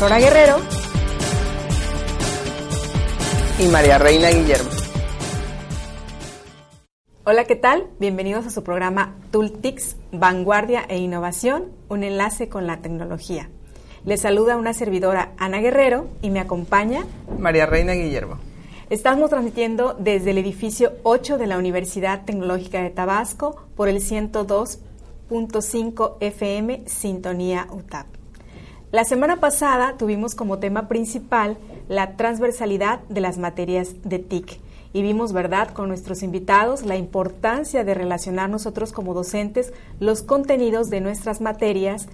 Aurora Guerrero y María Reina Guillermo. Hola, ¿qué tal? Bienvenidos a su programa Tooltics, Vanguardia e Innovación, un enlace con la tecnología. Les saluda una servidora Ana Guerrero y me acompaña María Reina Guillermo. Estamos transmitiendo desde el edificio 8 de la Universidad Tecnológica de Tabasco por el 102.5 FM Sintonía UTAP. La semana pasada tuvimos como tema principal la transversalidad de las materias de TIC y vimos, ¿verdad?, con nuestros invitados la importancia de relacionar nosotros como docentes los contenidos de nuestras materias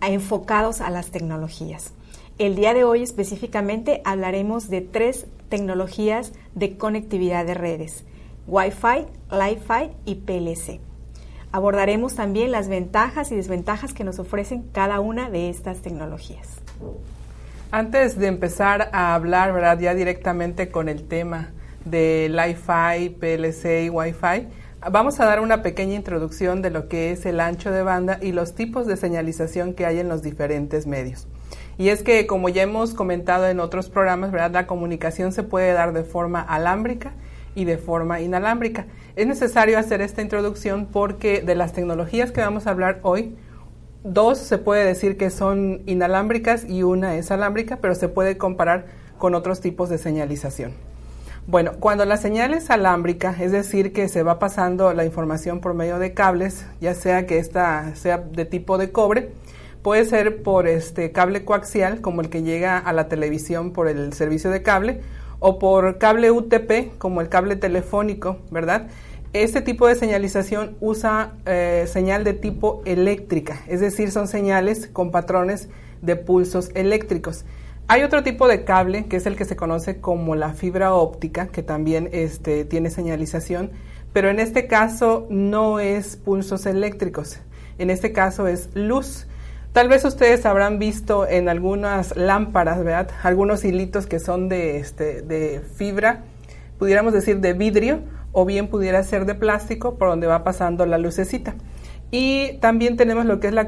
enfocados a las tecnologías. El día de hoy específicamente hablaremos de tres tecnologías de conectividad de redes, Wi-Fi, Li-Fi y PLC. Abordaremos también las ventajas y desventajas que nos ofrecen cada una de estas tecnologías. Antes de empezar a hablar ¿verdad? ya directamente con el tema de Li-Fi, PLC y Wi-Fi, vamos a dar una pequeña introducción de lo que es el ancho de banda y los tipos de señalización que hay en los diferentes medios. Y es que, como ya hemos comentado en otros programas, ¿verdad? la comunicación se puede dar de forma alámbrica y de forma inalámbrica. Es necesario hacer esta introducción porque de las tecnologías que vamos a hablar hoy, dos se puede decir que son inalámbricas y una es alámbrica, pero se puede comparar con otros tipos de señalización. Bueno, cuando la señal es alámbrica, es decir, que se va pasando la información por medio de cables, ya sea que esta sea de tipo de cobre, puede ser por este cable coaxial, como el que llega a la televisión por el servicio de cable, o por cable UTP, como el cable telefónico, ¿verdad? Este tipo de señalización usa eh, señal de tipo eléctrica, es decir, son señales con patrones de pulsos eléctricos. Hay otro tipo de cable que es el que se conoce como la fibra óptica, que también este, tiene señalización, pero en este caso no es pulsos eléctricos, en este caso es luz. Tal vez ustedes habrán visto en algunas lámparas, ¿verdad? Algunos hilitos que son de, este, de fibra, pudiéramos decir de vidrio, o bien pudiera ser de plástico, por donde va pasando la lucecita. Y también tenemos lo que es la,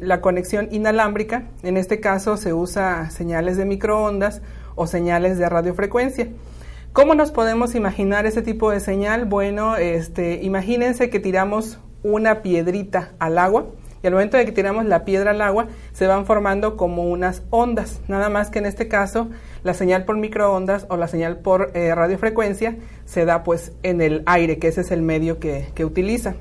la conexión inalámbrica. En este caso se usa señales de microondas o señales de radiofrecuencia. ¿Cómo nos podemos imaginar ese tipo de señal? Bueno, este, imagínense que tiramos una piedrita al agua y al momento de que tiramos la piedra al agua se van formando como unas ondas, nada más que en este caso la señal por microondas o la señal por eh, radiofrecuencia se da pues en el aire, que ese es el medio que, que utiliza.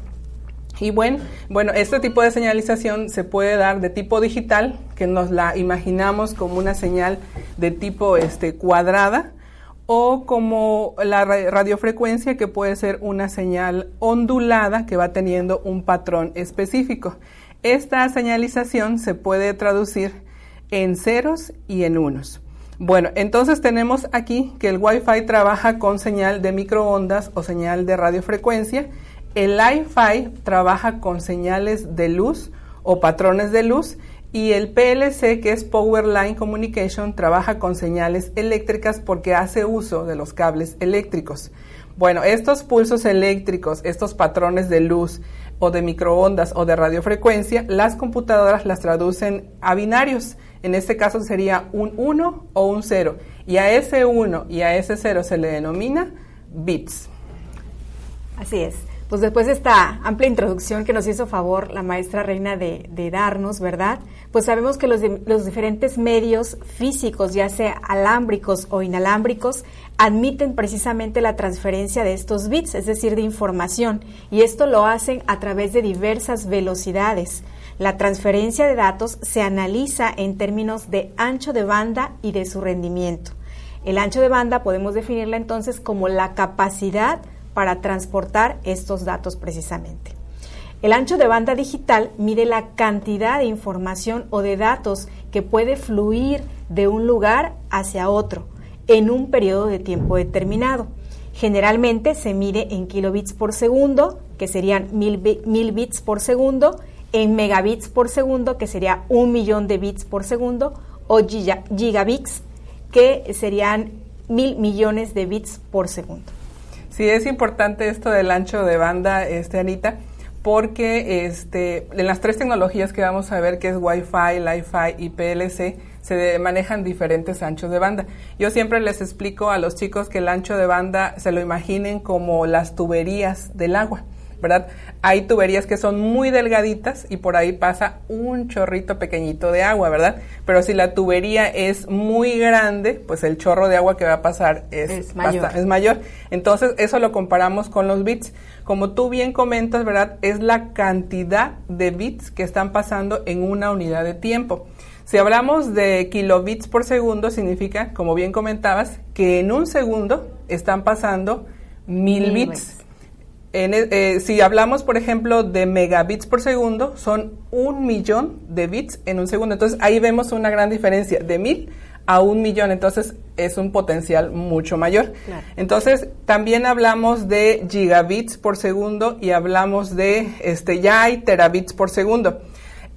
Y bueno, bueno, este tipo de señalización se puede dar de tipo digital, que nos la imaginamos como una señal de tipo este, cuadrada, o como la radiofrecuencia, que puede ser una señal ondulada que va teniendo un patrón específico. Esta señalización se puede traducir en ceros y en unos. Bueno, entonces tenemos aquí que el Wi-Fi trabaja con señal de microondas o señal de radiofrecuencia. El Li-Fi trabaja con señales de luz o patrones de luz y el PLC, que es Power Line Communication, trabaja con señales eléctricas porque hace uso de los cables eléctricos. Bueno, estos pulsos eléctricos, estos patrones de luz, o de microondas o de radiofrecuencia, las computadoras las traducen a binarios. En este caso sería un 1 o un 0. Y a ese 1 y a ese 0 se le denomina bits. Así es. Pues después de esta amplia introducción que nos hizo favor la maestra Reina de, darnos, ¿verdad? Pues sabemos que los, los diferentes medios físicos, ya sea alámbricos o inalámbricos, admiten precisamente la transferencia de estos bits, es decir, de información, y esto lo hacen a través de diversas velocidades. La transferencia de datos se analiza en términos de ancho de banda y de su rendimiento. El ancho de banda podemos definirla entonces como la capacidad para transportar estos datos precisamente. El ancho de banda digital mide la cantidad de información o de datos que puede fluir de un lugar hacia otro en un periodo de tiempo determinado. Generalmente se mide en kilobits por segundo, que serían mil, bits por segundo, en megabits por segundo, que sería un millón de bits por segundo, o gigabits, que serían mil millones de bits por segundo. Sí, es importante esto del ancho de banda, este, Anita, porque este, en las tres tecnologías que vamos a ver, que es Wi-Fi, Li-Fi y PLC, se manejan diferentes anchos de banda. Yo siempre les explico a los chicos que el ancho de banda se lo imaginen como las tuberías del agua. ¿Verdad? Hay tuberías que son muy delgaditas y por ahí pasa un chorrito pequeñito de agua, ¿verdad? Pero si la tubería es muy grande, pues el chorro de agua que va a pasar es, mayor. es mayor. Entonces, eso lo comparamos con los bits. Como tú bien comentas, ¿verdad? Es la cantidad de bits que están pasando en una unidad de tiempo. Si hablamos de kilobits por segundo, significa, como bien comentabas, que en un segundo están pasando mil, bits. E, eh, si hablamos, por ejemplo, de megabits por segundo, son un millón de bits en un segundo. Entonces ahí vemos una gran diferencia de mil a un millón. Entonces es un potencial mucho mayor. Entonces también hablamos de gigabits por segundo y hablamos de, este, ya hay terabits por segundo.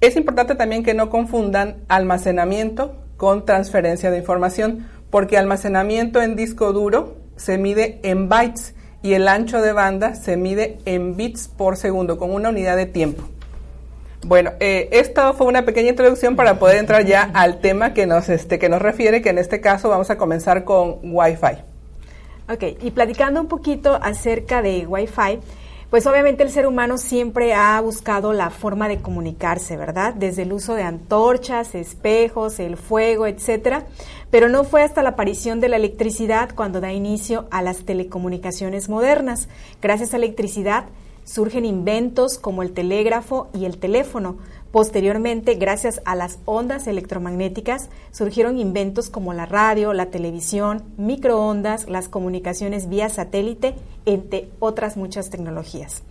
Es importante también que no confundan almacenamiento con transferencia de información, porque almacenamiento en disco duro se mide en bytes y el ancho de banda se mide en bits por segundo con una unidad de tiempo. Bueno, eh, esto fue una pequeña introducción para poder entrar ya al tema que nos, este, que nos refiere, que en este caso vamos a comenzar con Wi-Fi. Ok, y platicando un poquito acerca de Wi-Fi, pues obviamente el ser humano siempre ha buscado la forma de comunicarse, ¿verdad? Desde el uso de antorchas, espejos, el fuego, etcétera. Pero no fue hasta la aparición de la electricidad cuando da inicio a las telecomunicaciones modernas. Gracias a la electricidad surgen inventos como el telégrafo y el teléfono. Posteriormente, gracias a las ondas electromagnéticas, surgieron inventos como la radio, la televisión, microondas, las comunicaciones vía satélite, entre otras muchas tecnologías.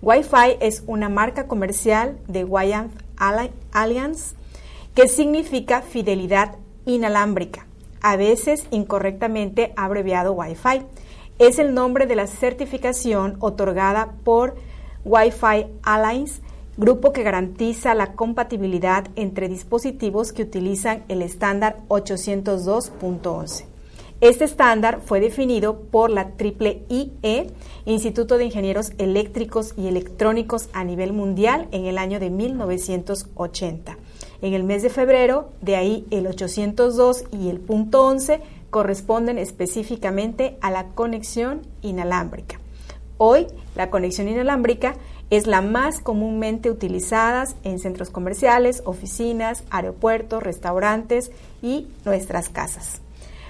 Wi-Fi es una marca comercial de Wyeth Alliance que significa fidelidad inalámbrica a veces incorrectamente abreviado Wi-Fi. Es el nombre de la certificación otorgada por Wi-Fi Alliance, grupo que garantiza la compatibilidad entre dispositivos que utilizan el estándar 802.11. Este estándar fue definido por la IEEE, Instituto de Ingenieros Eléctricos y Electrónicos a nivel mundial, en el año de 1980 en el mes de febrero, de ahí el 802 y el punto 11 corresponden específicamente a la conexión inalámbrica. Hoy, la conexión inalámbrica es la más comúnmente utilizada en centros comerciales, oficinas, aeropuertos, restaurantes y nuestras casas.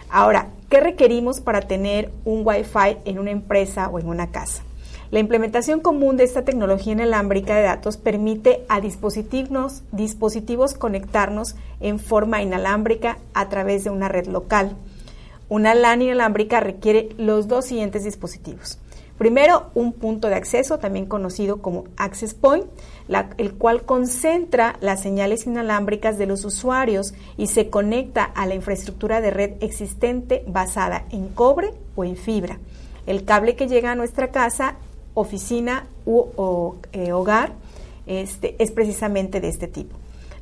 Ahora, ¿qué requerimos para tener un Wi-Fi en una empresa o en una casa? La implementación común de esta tecnología inalámbrica de datos permite a dispositivos, dispositivos conectarnos en forma inalámbrica a través de una red local. Una LAN inalámbrica requiere los dos siguientes dispositivos. Primero, un punto de acceso, también conocido como Access Point, el cual concentra las señales inalámbricas de los usuarios y se conecta a la infraestructura de red existente basada en cobre o en fibra. El cable que llega a nuestra casa oficina u o, eh, hogar este, es precisamente de este tipo.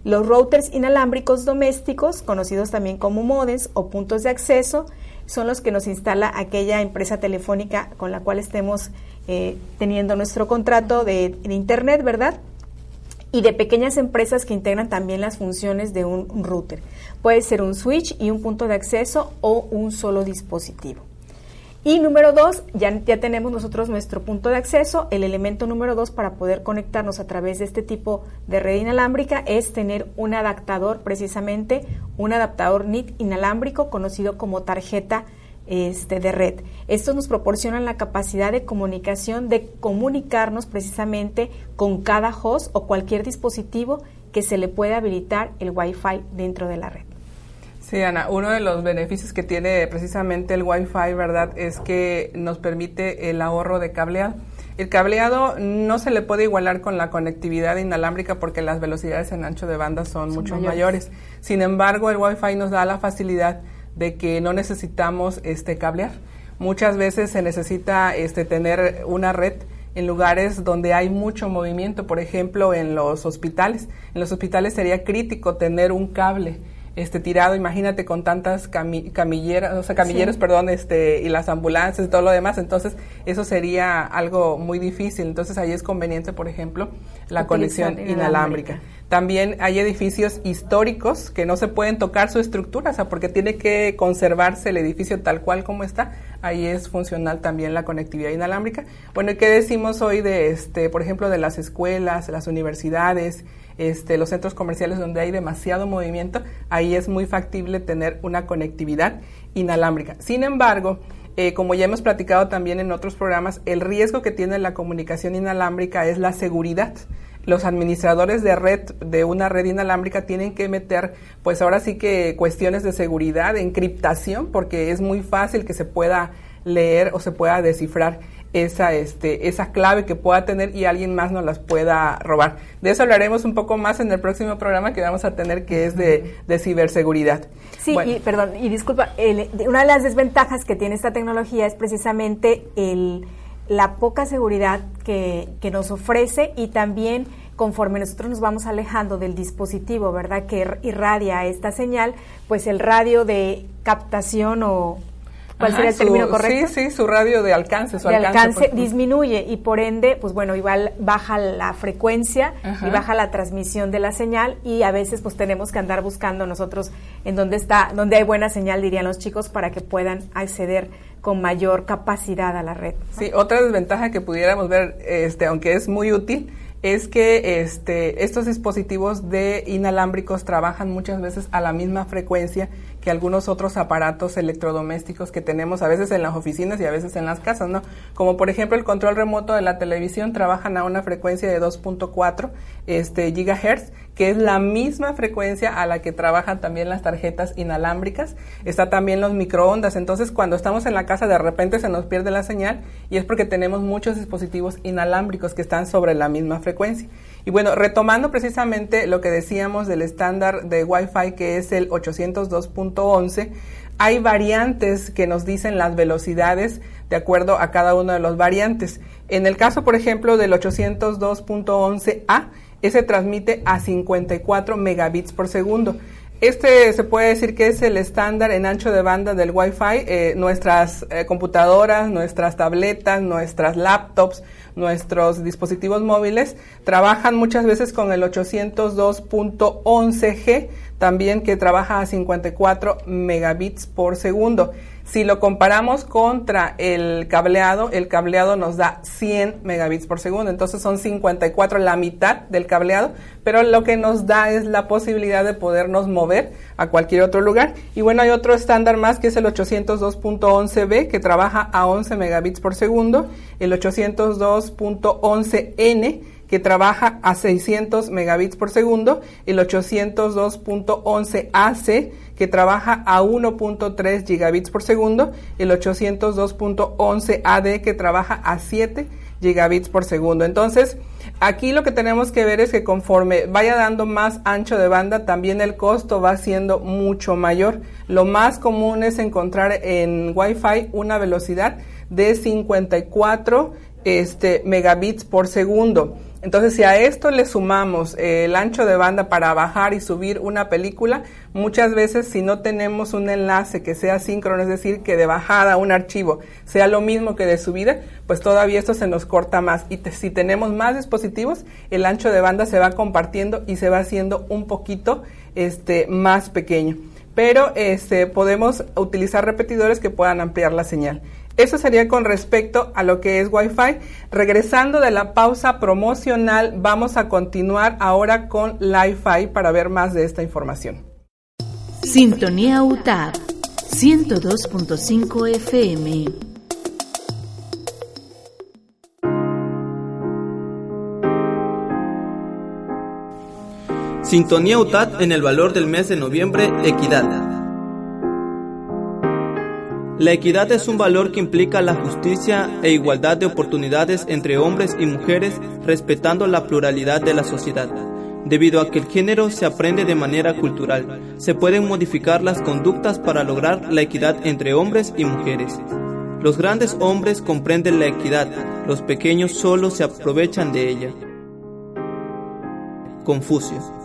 Los routers inalámbricos domésticos, conocidos también como modems o puntos de acceso, son los que nos instala aquella empresa telefónica con la cual estemos eh, teniendo nuestro contrato de, de, Internet, ¿verdad? Y de pequeñas empresas que integran también las funciones de un router. Puede ser un switch y un punto de acceso o un solo dispositivo. Y número dos, ya, ya tenemos nosotros nuestro punto de acceso. El elemento número dos para poder conectarnos a través de este tipo de red inalámbrica es tener un adaptador, precisamente un adaptador NIT inalámbrico conocido como tarjeta este, de red. Estos nos proporcionan la capacidad de comunicación, de comunicarnos precisamente con cada host o cualquier dispositivo que se le pueda habilitar el Wi-Fi dentro de la red. Sí, Ana, uno de los beneficios que tiene precisamente el Wi-Fi, ¿verdad?, es que nos permite el ahorro de cableado. El cableado no se le puede igualar con la conectividad inalámbrica porque las velocidades en ancho de banda son, mucho mayores. Sin embargo, el Wi-Fi nos da la facilidad de que no necesitamos este cablear. Muchas veces se necesita este tener una red en lugares donde hay mucho movimiento, por ejemplo, en los hospitales. En los hospitales sería crítico tener un cable este tirado, imagínate con tantas camilleras, o sea, camilleros, perdón, este y las ambulancias y todo lo demás, entonces eso sería algo muy difícil. Entonces ahí es conveniente, por ejemplo, la conexión inalámbrica. También hay edificios históricos que no se pueden tocar su estructura, o sea, porque tiene que conservarse el edificio tal cual como está. Ahí es funcional también la conectividad inalámbrica. Bueno, ¿y qué decimos hoy de este, por ejemplo, de las escuelas, las universidades? Este, los centros comerciales donde hay demasiado movimiento, ahí es muy factible tener una conectividad inalámbrica. Sin embargo, eh, como ya hemos platicado también en otros programas, el riesgo que tiene la comunicación inalámbrica es la seguridad. Los administradores de red, de una red inalámbrica, tienen que meter, pues ahora sí que cuestiones de seguridad, encriptación, porque es muy fácil que se pueda leer o se pueda descifrar esa, este, esa clave que pueda tener y alguien más nos las pueda robar. De eso hablaremos un poco más en el próximo programa que vamos a tener, que es de, ciberseguridad. Sí, y perdón, y disculpa, una de las desventajas que tiene esta tecnología es precisamente el, la poca seguridad que, que nos ofrece y también conforme nosotros nos vamos alejando del dispositivo, ¿verdad? Que irradia esta señal, pues el radio de captación o ¿Cuál sería el término correcto? Sí, sí, su radio de alcance, su de alcance, pues. disminuye y por ende, pues bueno, igual baja la frecuencia y baja la transmisión de la señal y a veces pues tenemos que andar buscando nosotros en dónde está, donde hay buena señal, dirían los chicos, para que puedan acceder con mayor capacidad a la red. Sí, otra desventaja que pudiéramos ver, este, aunque es muy útil, es que este, estos dispositivos de inalámbricos trabajan muchas veces a la misma frecuencia que algunos otros aparatos electrodomésticos que tenemos a veces en las oficinas y a veces en las casas, ¿no? Como por ejemplo el control remoto de la televisión trabajan a una frecuencia de 2.4 este, gigahertz, que es la misma frecuencia a la que trabajan también las tarjetas inalámbricas. Está también los microondas. Entonces, cuando estamos en la casa, de repente se nos pierde la señal y es porque tenemos muchos dispositivos inalámbricos que están sobre la misma frecuencia. Y bueno, retomando precisamente lo que decíamos del estándar de Wi-Fi que es el 802.11, hay variantes que nos dicen las velocidades de acuerdo a cada uno de los variantes. En el caso, por ejemplo, del 802.11a, ese transmite a 54 megabits por segundo. Este se puede decir que es el estándar en ancho de banda del Wi-Fi. Eh, nuestras eh, computadoras, nuestras tabletas, nuestras laptops, nuestros dispositivos móviles trabajan muchas veces con el 802.11G, también que trabaja a 54 megabits por segundo. Si lo comparamos contra el cableado, el cableado nos da 100 megabits por segundo, entonces son 54, la mitad del cableado, pero lo que nos da es la posibilidad de podernos mover a cualquier otro lugar. Y bueno, hay otro estándar más que es el 802.11b que trabaja a 11 megabits por segundo, el 802.11n que trabaja a 600 megabits por segundo, el 802.11ac que trabaja a 1.3 gigabits por segundo, el 802.11ad que trabaja a 7 gigabits por segundo. Entonces, aquí lo que tenemos que ver es que conforme vaya dando más ancho de banda, también el costo va siendo mucho mayor. Lo más común es encontrar en Wi-Fi una velocidad de 54 este, megabits por segundo. Entonces, si a esto le sumamos eh, el ancho de banda para bajar y subir una película, muchas veces si no tenemos un enlace que sea síncrono, es decir, que de bajada un archivo sea lo mismo que de subida, pues todavía esto se nos corta más. Y si tenemos más dispositivos, el ancho de banda se va compartiendo y se va haciendo un poquito este, más pequeño. Pero este, podemos utilizar repetidores que puedan ampliar la señal. Eso sería con respecto a lo que es Wi-Fi. Regresando de la pausa promocional, vamos a continuar ahora con Li-Fi para ver más de esta información. Sintonía UTAP 102.5 FM. Sintonía UTAD en el valor del mes de noviembre, equidad. La equidad es un valor que implica la justicia e igualdad de oportunidades entre hombres y mujeres respetando la pluralidad de la sociedad. Debido a que el género se aprende de manera cultural, se pueden modificar las conductas para lograr la equidad entre hombres y mujeres. Los grandes hombres comprenden la equidad, los pequeños solo se aprovechan de ella. Confucio.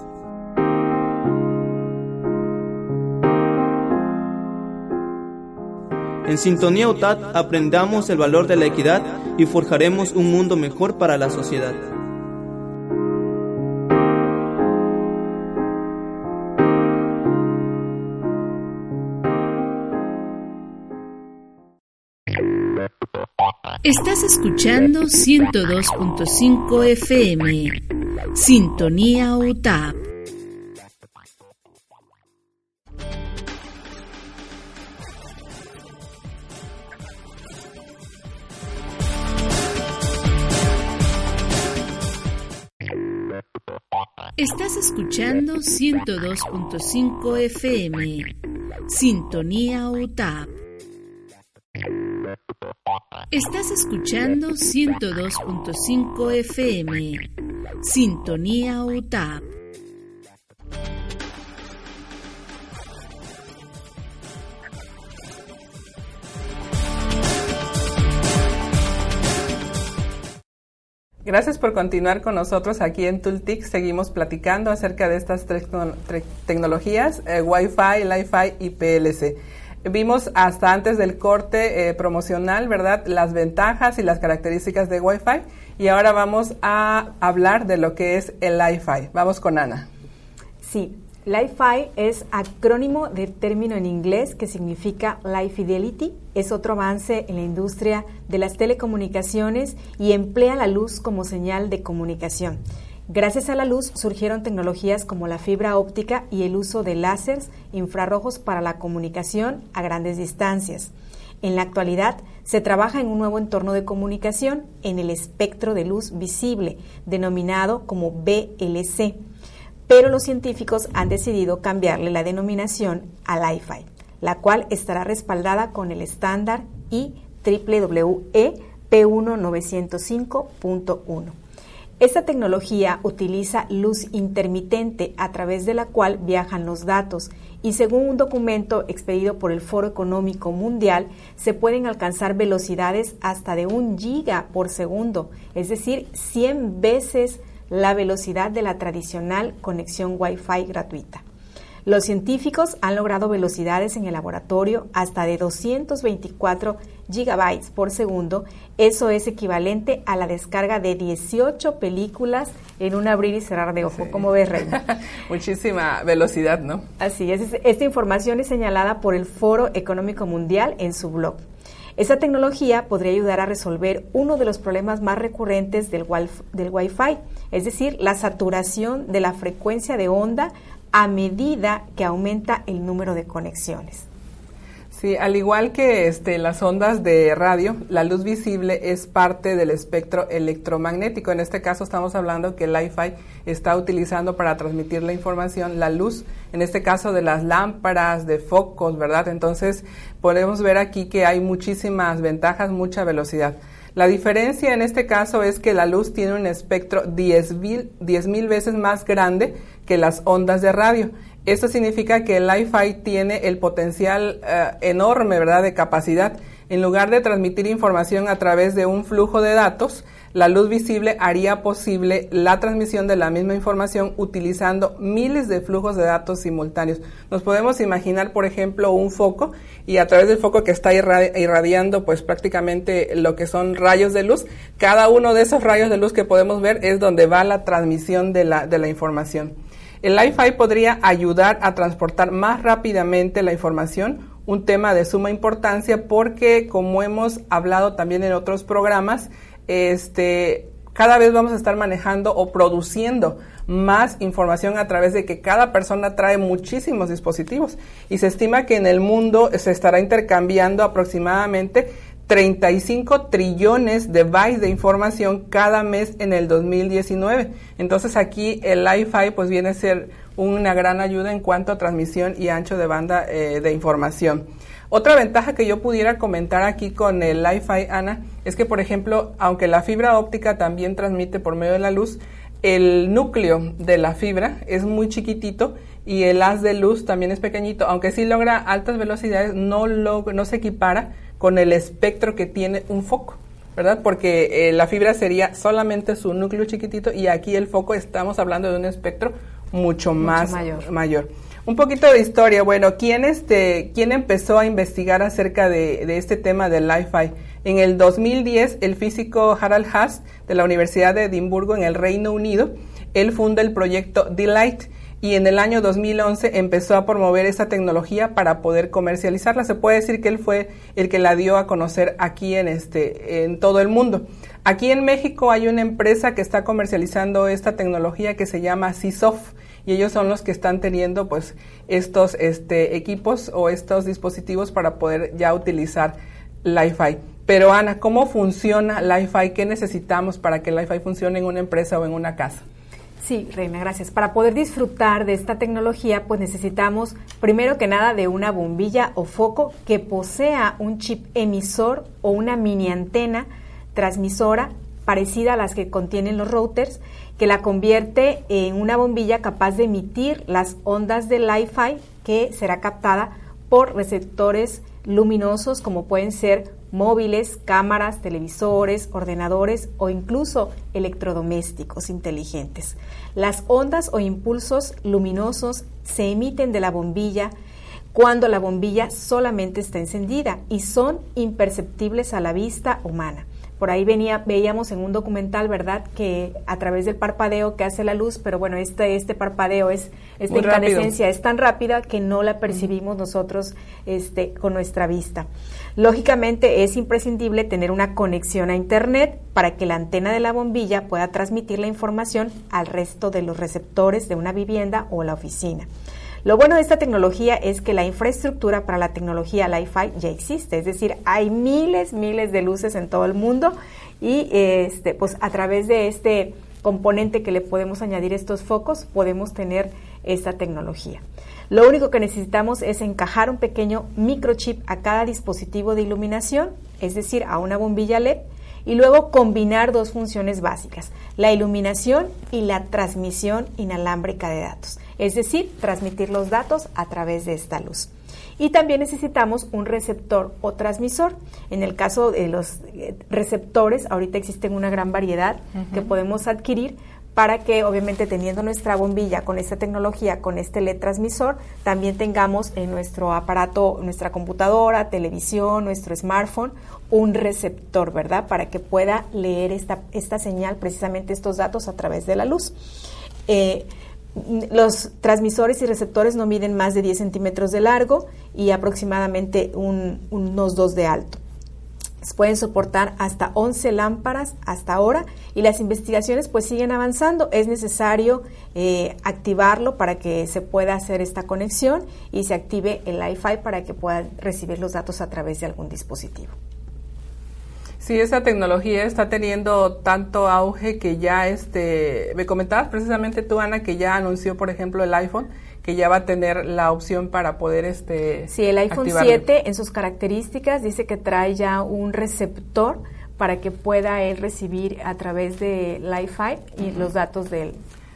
En Sintonía UTAD aprendamos el valor de la equidad y forjaremos un mundo mejor para la sociedad. Estás escuchando 102.5 FM. Sintonía UTAP. Estás escuchando 102.5 FM. Sintonía UTAP. Estás escuchando 102.5 FM. Sintonía UTAP. Gracias por continuar con nosotros aquí en Tultic. Seguimos platicando acerca de estas tres tecnologías, eh, Wi-Fi, Li-Fi y PLC. Vimos hasta antes del corte eh, promocional, ¿verdad? Las ventajas y las características de Wi-Fi. Y ahora vamos a hablar de lo que es el Li-Fi. Vamos con Ana. Sí, Li-Fi es acrónimo del término en inglés que significa Life Fidelity. Es otro avance en la industria de las telecomunicaciones y emplea la luz como señal de comunicación. Gracias a la luz surgieron tecnologías como la fibra óptica y el uso de láseres infrarrojos para la comunicación a grandes distancias. En la actualidad se trabaja en un nuevo entorno de comunicación en el espectro de luz visible, denominado como BLC pero los científicos han decidido cambiarle la denominación a Li-Fi, la cual estará respaldada con el estándar IEEE P1905.1. Esta tecnología utiliza luz intermitente a través de la cual viajan los datos y según un documento expedido por el Foro Económico Mundial se pueden alcanzar velocidades hasta de un giga por segundo, es decir, 100 veces la velocidad de la tradicional conexión Wi-Fi gratuita. Los científicos han logrado velocidades en el laboratorio hasta de 224 gigabytes por segundo. Eso es equivalente a la descarga de 18 películas en un abrir y cerrar de ojo. ¿Cómo ves, Reina? Muchísima velocidad, ¿no? Así es. Esta información es señalada por el Foro Económico Mundial en su blog. Esa tecnología podría ayudar a resolver uno de los problemas más recurrentes del, del Wi-Fi, es decir, la saturación de la frecuencia de onda a medida que aumenta el número de conexiones. Sí, al igual que este, las ondas de radio, la luz visible es parte del espectro electromagnético. En este caso estamos hablando que el Li-Fi está utilizando para transmitir la información la luz, en este caso de las lámparas, de focos, ¿verdad? Entonces podemos ver aquí que hay muchísimas ventajas, mucha velocidad. La diferencia en este caso es que la luz tiene un espectro 10.000 mil veces más grande que las ondas de radio. Esto significa que el Li-Fi tiene el potencial eh, enorme, ¿verdad?, de capacidad. En lugar de transmitir información a través de un flujo de datos, la luz visible haría posible la transmisión de la misma información utilizando miles de flujos de datos simultáneos. Nos podemos imaginar, por ejemplo, un foco y a través del foco que está irradiando pues prácticamente lo que son rayos de luz, cada uno de esos rayos de luz que podemos ver es donde va la transmisión de la, de la información. El Wi-Fi podría ayudar a transportar más rápidamente la información un tema de suma importancia porque como hemos hablado también en otros programas, este, cada vez vamos a estar manejando o produciendo más información a través de que cada persona trae muchísimos dispositivos. Y se estima que en el mundo se estará intercambiando aproximadamente 35 trillones de bytes de información cada mes en el 2019. Entonces aquí el Wi-Fi pues viene a ser una gran ayuda en cuanto a transmisión y ancho de banda eh, de información. Otra ventaja que yo pudiera comentar aquí con el Wi-Fi, Ana, es que, por ejemplo, aunque la fibra óptica también transmite por medio de la luz, el núcleo de la fibra es muy chiquitito y el haz de luz también es pequeñito, aunque sí logra altas velocidades, no, no se equipara con el espectro que tiene un foco, ¿verdad? Porque eh, la fibra sería solamente su núcleo chiquitito y aquí el foco estamos hablando de un espectro mucho, más mayor. Un poquito de historia. Bueno, ¿quién, este, ¿quién empezó a investigar acerca de, este tema del Wi-Fi? En el 2010, el físico Harald Haas de la Universidad de Edimburgo en el Reino Unido, él funda el proyecto Delight y en el año 2011 empezó a promover esa tecnología para poder comercializarla. Se puede decir que él fue el que la dio a conocer aquí en este en todo el mundo. Aquí en México hay una empresa que está comercializando esta tecnología que se llama CISOF y ellos son los que están teniendo pues estos este, equipos o estos dispositivos para poder ya utilizar Li-Fi. Pero Ana, ¿cómo funciona Li-Fi? ¿Qué necesitamos para que Li-Fi funcione en una empresa o en una casa? Sí, Reina, gracias. Para poder disfrutar de esta tecnología, pues necesitamos primero que nada de una bombilla o foco que posea un chip emisor o una mini antena transmisora parecida a las que contienen los routers que la convierte en una bombilla capaz de emitir las ondas de Wi-Fi que será captada por receptores luminosos como pueden ser móviles, cámaras, televisores, ordenadores o incluso electrodomésticos inteligentes. Las ondas o impulsos luminosos se emiten de la bombilla cuando la bombilla solamente está encendida y son imperceptibles a la vista humana. Por ahí venía, veíamos en un documental, ¿verdad?, que a través del parpadeo que hace la luz, pero bueno, este, este parpadeo es, esta incandescencia es tan rápida que no la percibimos nosotros este, con nuestra vista. Lógicamente es imprescindible tener una conexión a Internet para que la antena de la bombilla pueda transmitir la información al resto de los receptores de una vivienda o la oficina. Lo bueno de esta tecnología es que la infraestructura para la tecnología Li-Fi ya existe, es decir, hay miles, miles de luces en todo el mundo y este, pues a través de este componente que le podemos añadir estos focos podemos tener esta tecnología. Lo único que necesitamos es encajar un pequeño microchip a cada dispositivo de iluminación, es decir, a una bombilla LED, y luego combinar dos funciones básicas, la iluminación y la transmisión inalámbrica de datos es decir, transmitir los datos a través de esta luz. Y también necesitamos un receptor o transmisor. En el caso de los eh, receptores, ahorita existen una gran variedad que podemos adquirir para que obviamente teniendo nuestra bombilla con esta tecnología, con este LED transmisor, también tengamos en nuestro aparato, nuestra computadora, televisión, nuestro smartphone, un receptor, ¿verdad? Para que pueda leer esta, esta señal, precisamente estos datos a través de la luz. Eh, los transmisores y receptores no miden más de 10 centímetros de largo y aproximadamente unos 2 de alto. Pueden soportar hasta 11 lámparas hasta ahora y las investigaciones pues siguen avanzando. Es necesario eh, activarlo para que se pueda hacer esta conexión y se active el Wi-Fi para que puedan recibir los datos a través de algún dispositivo. Sí, esta tecnología está teniendo tanto auge que ya, este, me comentabas precisamente tú, Ana, que ya anunció, por ejemplo, el iPhone, que ya va a tener la opción para poder, este, Sí, el iPhone 7 en sus características dice que trae ya un receptor para que pueda él recibir a través de Wi-Fi y los datos del,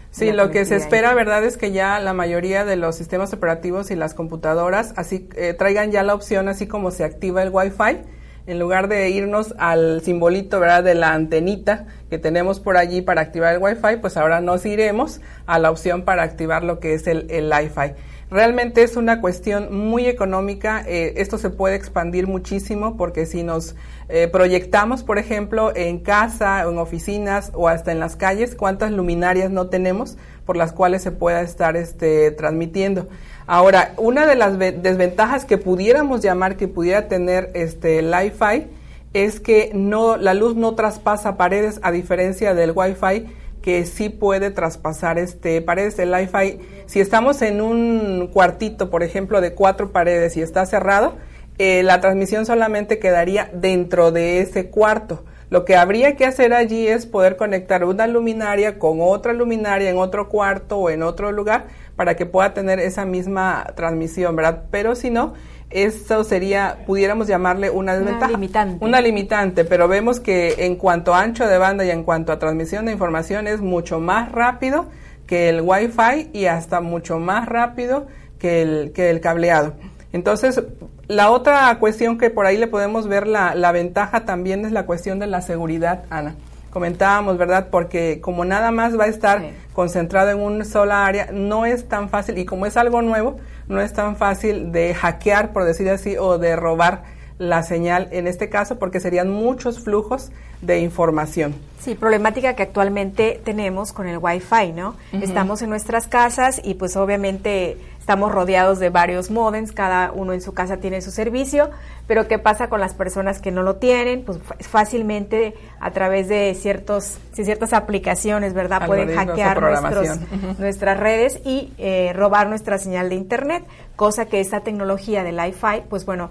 Sí, lo que se espera, verdad, es que ya la mayoría de los sistemas operativos y las computadoras así eh, traigan ya la opción así como se activa el Wi-Fi en lugar de irnos al simbolito, ¿verdad?, de la antenita que tenemos por allí para activar el Wi-Fi, pues ahora nos iremos a la opción para activar lo que es el, el Wi-Fi. Realmente es una cuestión muy económica. Eh, esto se puede expandir muchísimo porque si nos eh, proyectamos, por ejemplo, en casa, en oficinas o hasta en las calles, cuántas luminarias no tenemos por las cuales se pueda estar este, transmitiendo. Ahora, una de las desventajas que pudiéramos llamar que pudiera tener este Li-Fi es que no, la luz no traspasa paredes a diferencia del Wi-Fi que sí puede traspasar este paredes. El Wi-Fi, si estamos en un cuartito, por ejemplo, de cuatro paredes y está cerrado, eh, la transmisión solamente quedaría dentro de ese cuarto. Lo que habría que hacer allí es poder conectar una luminaria con otra luminaria en otro cuarto o en otro lugar para que pueda tener esa misma transmisión, ¿verdad? Pero si no, eso sería, pudiéramos llamarle una desventaja. Una limitante. Una limitante, pero vemos que en cuanto a ancho de banda y en cuanto a transmisión de información es mucho más rápido que el Wi-Fi y hasta mucho más rápido que el, que el cableado. Entonces, la otra cuestión que por ahí le podemos ver la, la ventaja también es la cuestión de la seguridad, Ana comentábamos, ¿verdad? Porque como nada más va a estar concentrado en una sola área, no es tan fácil, y como es algo nuevo, no es tan fácil de hackear, por decir así, o de robar la señal en este caso, porque serían muchos flujos de información. Sí, problemática que actualmente tenemos con el Wi-Fi, ¿no? Estamos en nuestras casas y pues obviamente estamos rodeados de varios modems, cada uno en su casa tiene su servicio, pero ¿qué pasa con las personas que no lo tienen? Pues fácilmente a través de ciertos, ciertas aplicaciones, ¿verdad? Pueden hackear nuestros, nuestras redes y eh, robar nuestra señal de Internet, cosa que esta tecnología de Wi-Fi, pues bueno,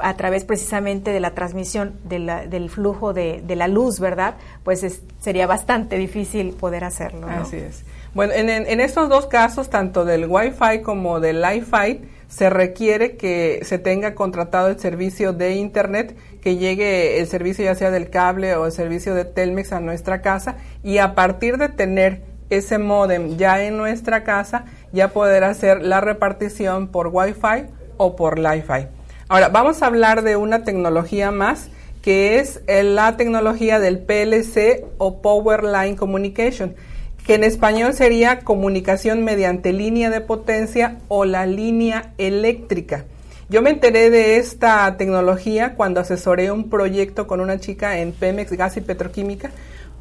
a través precisamente de la transmisión del flujo de, la luz, ¿verdad? Pues sería bastante difícil poder hacerlo. Así es. Bueno, en, en, estos dos casos, tanto del Wi-Fi como del Li-Fi, se requiere que se tenga contratado el servicio de Internet, que llegue el servicio ya sea del cable o el servicio de Telmex a nuestra casa y a partir de tener ese modem ya en nuestra casa, ya poder hacer la repartición por Wi-Fi o por Li-Fi. Ahora, vamos a hablar de una tecnología más que es la tecnología del PLC o Power Line Communication que en español sería comunicación mediante línea de potencia o la línea eléctrica. Yo me enteré de esta tecnología cuando asesoré un proyecto con una chica en Pemex Gas y Petroquímica,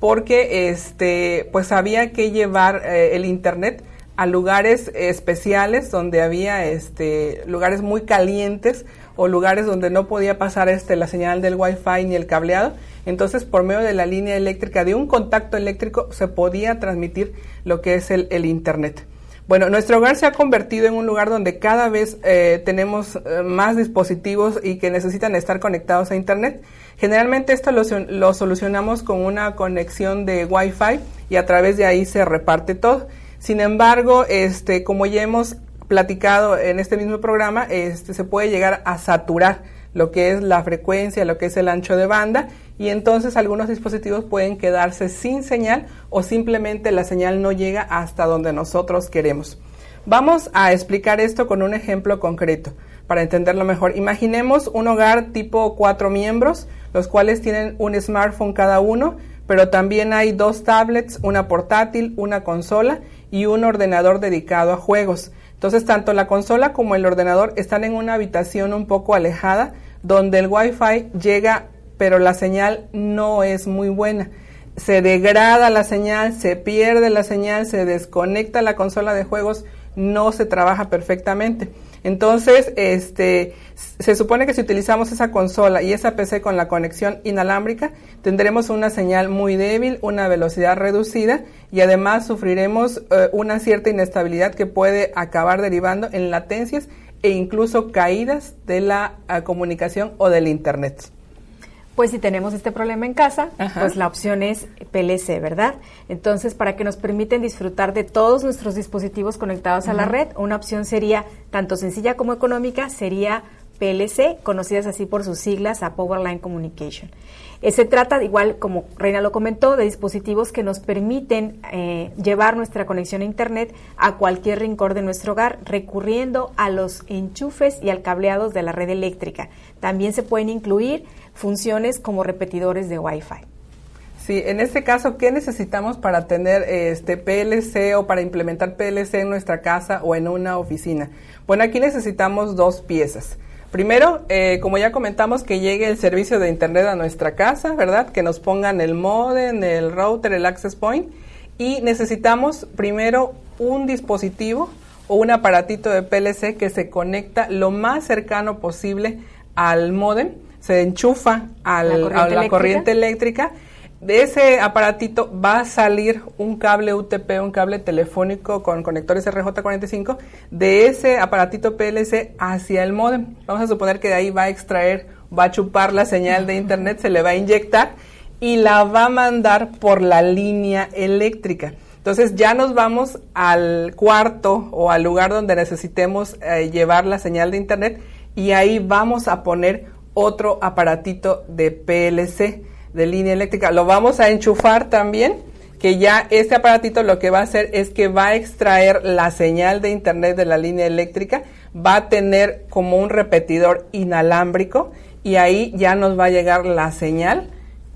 porque este, pues había que llevar eh, el internet a lugares especiales donde había este, lugares muy calientes o lugares donde no podía pasar este, la señal del wifi ni el cableado entonces, por medio de la línea eléctrica, de un contacto eléctrico, se podía transmitir lo que es el, Internet. Bueno, nuestro hogar se ha convertido en un lugar donde cada vez eh, tenemos eh, más dispositivos y que necesitan estar conectados a Internet. Generalmente esto lo, lo, solucionamos con una conexión de Wi-Fi y a través de ahí se reparte todo. Sin embargo, este, como ya hemos platicado en este mismo programa, este, se puede llegar a saturar lo que es la frecuencia, lo que es el ancho de banda y entonces algunos dispositivos pueden quedarse sin señal o simplemente la señal no llega hasta donde nosotros queremos. Vamos a explicar esto con un ejemplo concreto para entenderlo mejor. Imaginemos un hogar tipo cuatro miembros, los cuales tienen un smartphone cada uno, pero también hay dos tablets, una portátil, una consola y un ordenador dedicado a juegos. Entonces, tanto la consola como el ordenador están en una habitación un poco alejada, donde el Wi-Fi llega, pero la señal no es muy buena. Se degrada la señal, se pierde la señal, se desconecta la consola de juegos, no se trabaja perfectamente. Entonces, este, se supone que si utilizamos esa consola y esa PC con la conexión inalámbrica, tendremos una señal muy débil, una velocidad reducida y además sufriremos eh, una cierta inestabilidad que puede acabar derivando en latencias e incluso caídas de la eh, comunicación o del Internet. Pues si tenemos este problema en casa, pues la opción es PLC, ¿verdad? Entonces, para que nos permiten disfrutar de todos nuestros dispositivos conectados a la red, una opción sería, tanto sencilla como económica, sería PLC, conocidas así por sus siglas a Powerline Communication. Eh, se trata, igual como Reina lo comentó, de dispositivos que nos permiten eh, llevar nuestra conexión a Internet a cualquier rincón de nuestro hogar, recurriendo a los enchufes y al cableado de la red eléctrica. También se pueden incluir funciones como repetidores de Wi-Fi. Sí, en este caso, ¿qué necesitamos para tener este PLC o para implementar PLC en nuestra casa o en una oficina? Bueno, aquí necesitamos dos piezas. Primero, eh, como ya comentamos, que llegue el servicio de Internet a nuestra casa, ¿verdad? Que nos pongan el modem, el router, el access point. Y necesitamos primero un dispositivo o un aparatito de PLC que se conecta lo más cercano posible al modem, se enchufa a la corriente eléctrica de ese aparatito va a salir un cable UTP, un cable telefónico con conectores RJ45, de ese aparatito PLC hacia el modem. Vamos a suponer que de ahí va a extraer, va a chupar la señal de internet, se le va a inyectar y la va a mandar por la línea eléctrica. Entonces ya nos vamos al cuarto o al lugar donde necesitemos eh, llevar la señal de internet y ahí vamos a poner otro aparatito de PLC de línea eléctrica. Lo vamos a enchufar también, que ya este aparatito lo que va a hacer es que va a extraer la señal de internet de la línea eléctrica, va a tener como un repetidor inalámbrico y ahí ya nos va a llegar la señal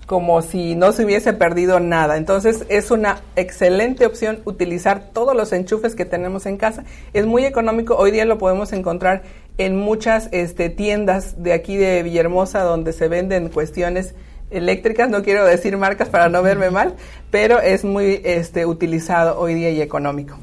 como si no se hubiese perdido nada. Entonces es una excelente opción utilizar todos los enchufes que tenemos en casa. Es muy económico, hoy día lo podemos encontrar en muchas este, tiendas de aquí de Villahermosa donde se venden cuestiones eléctricas, no quiero decir marcas para no verme mal, pero es muy este, utilizado hoy día y económico.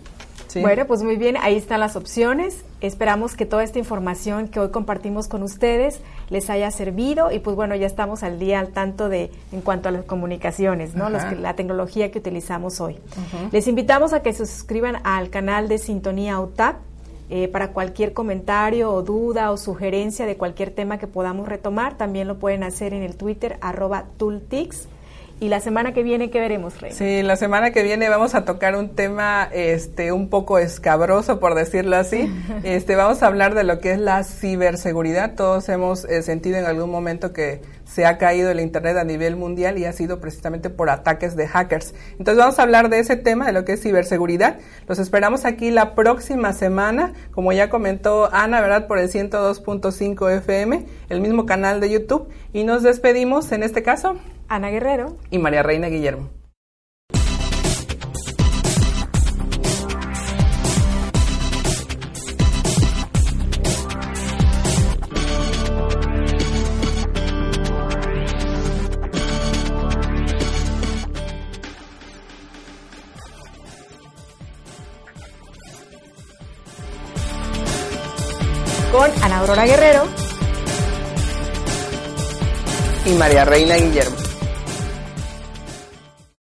Bueno, pues muy bien, ahí están las opciones. Esperamos que toda esta información que hoy compartimos con ustedes les haya servido y pues bueno, ya estamos al día al tanto de en cuanto a las comunicaciones, ¿no? la tecnología que utilizamos hoy. Les invitamos a que se suscriban al canal de Sintonía UTAP eh, para cualquier comentario o duda o sugerencia de cualquier tema que podamos retomar, también lo pueden hacer en el Twitter arroba. Y la semana que viene, ¿qué veremos, Rey? Sí, la semana que viene vamos a tocar un tema este, un poco escabroso, por decirlo así. este, vamos a hablar de lo que es la ciberseguridad. Todos hemos eh, sentido en algún momento que se ha caído el Internet a nivel mundial y ha sido precisamente por ataques de hackers. Entonces vamos a hablar de ese tema, de lo que es ciberseguridad. Los esperamos aquí la próxima semana, como ya comentó Ana, ¿verdad? Por el 102.5 FM, el mismo canal de YouTube. Y nos despedimos, en este caso, Ana Guerrero y María Reina Guillermo. con Ana Aurora Guerrero y María Reina Guillermo.